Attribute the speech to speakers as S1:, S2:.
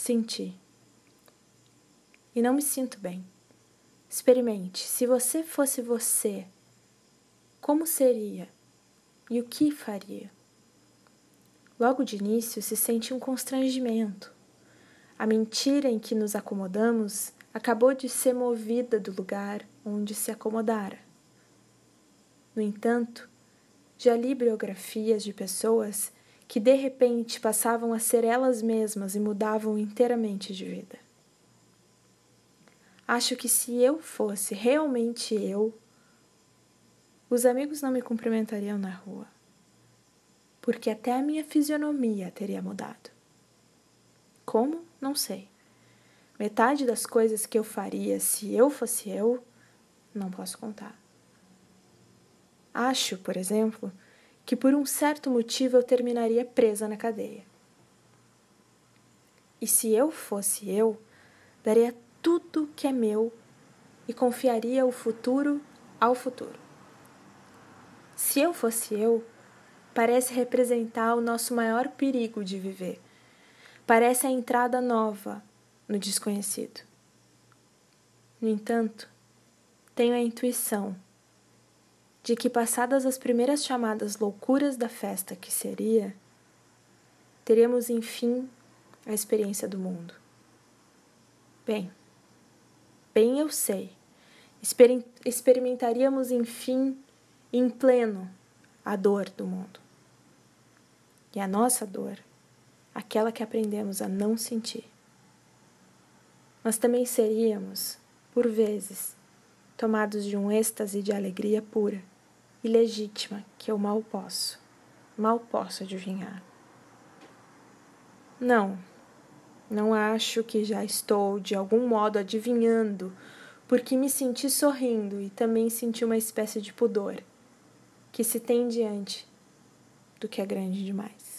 S1: sentir. E não me sinto bem. Experimente. Se você fosse você, como seria e o que faria? Logo de início se sente um constrangimento. A mentira em que nos acomodamos acabou de ser movida do lugar onde se acomodara. No entanto, já li biografias de pessoas que de repente passavam a ser elas mesmas e mudavam inteiramente de vida. Acho que se eu fosse realmente eu, os amigos não me cumprimentariam na rua, porque até a minha fisionomia teria mudado. Como? Não sei. Metade das coisas que eu faria se eu fosse eu, não posso contar. Acho, por exemplo, que por um certo motivo eu terminaria presa na cadeia. E se eu fosse eu, daria tudo que é meu e confiaria o futuro ao futuro. Se eu fosse eu, parece representar o nosso maior perigo de viver. Parece a entrada nova no desconhecido. No entanto, tenho a intuição de que, passadas as primeiras chamadas loucuras da festa que seria, teríamos enfim a experiência do mundo. Bem, bem eu sei, exper experimentaríamos enfim, em pleno, a dor do mundo. E a nossa dor, aquela que aprendemos a não sentir. Mas também seríamos, por vezes, tomados de um êxtase de alegria pura e legítima que eu mal posso, mal posso adivinhar. Não, não acho que já estou de algum modo adivinhando, porque me senti sorrindo e também senti uma espécie de pudor que se tem diante do que é grande demais.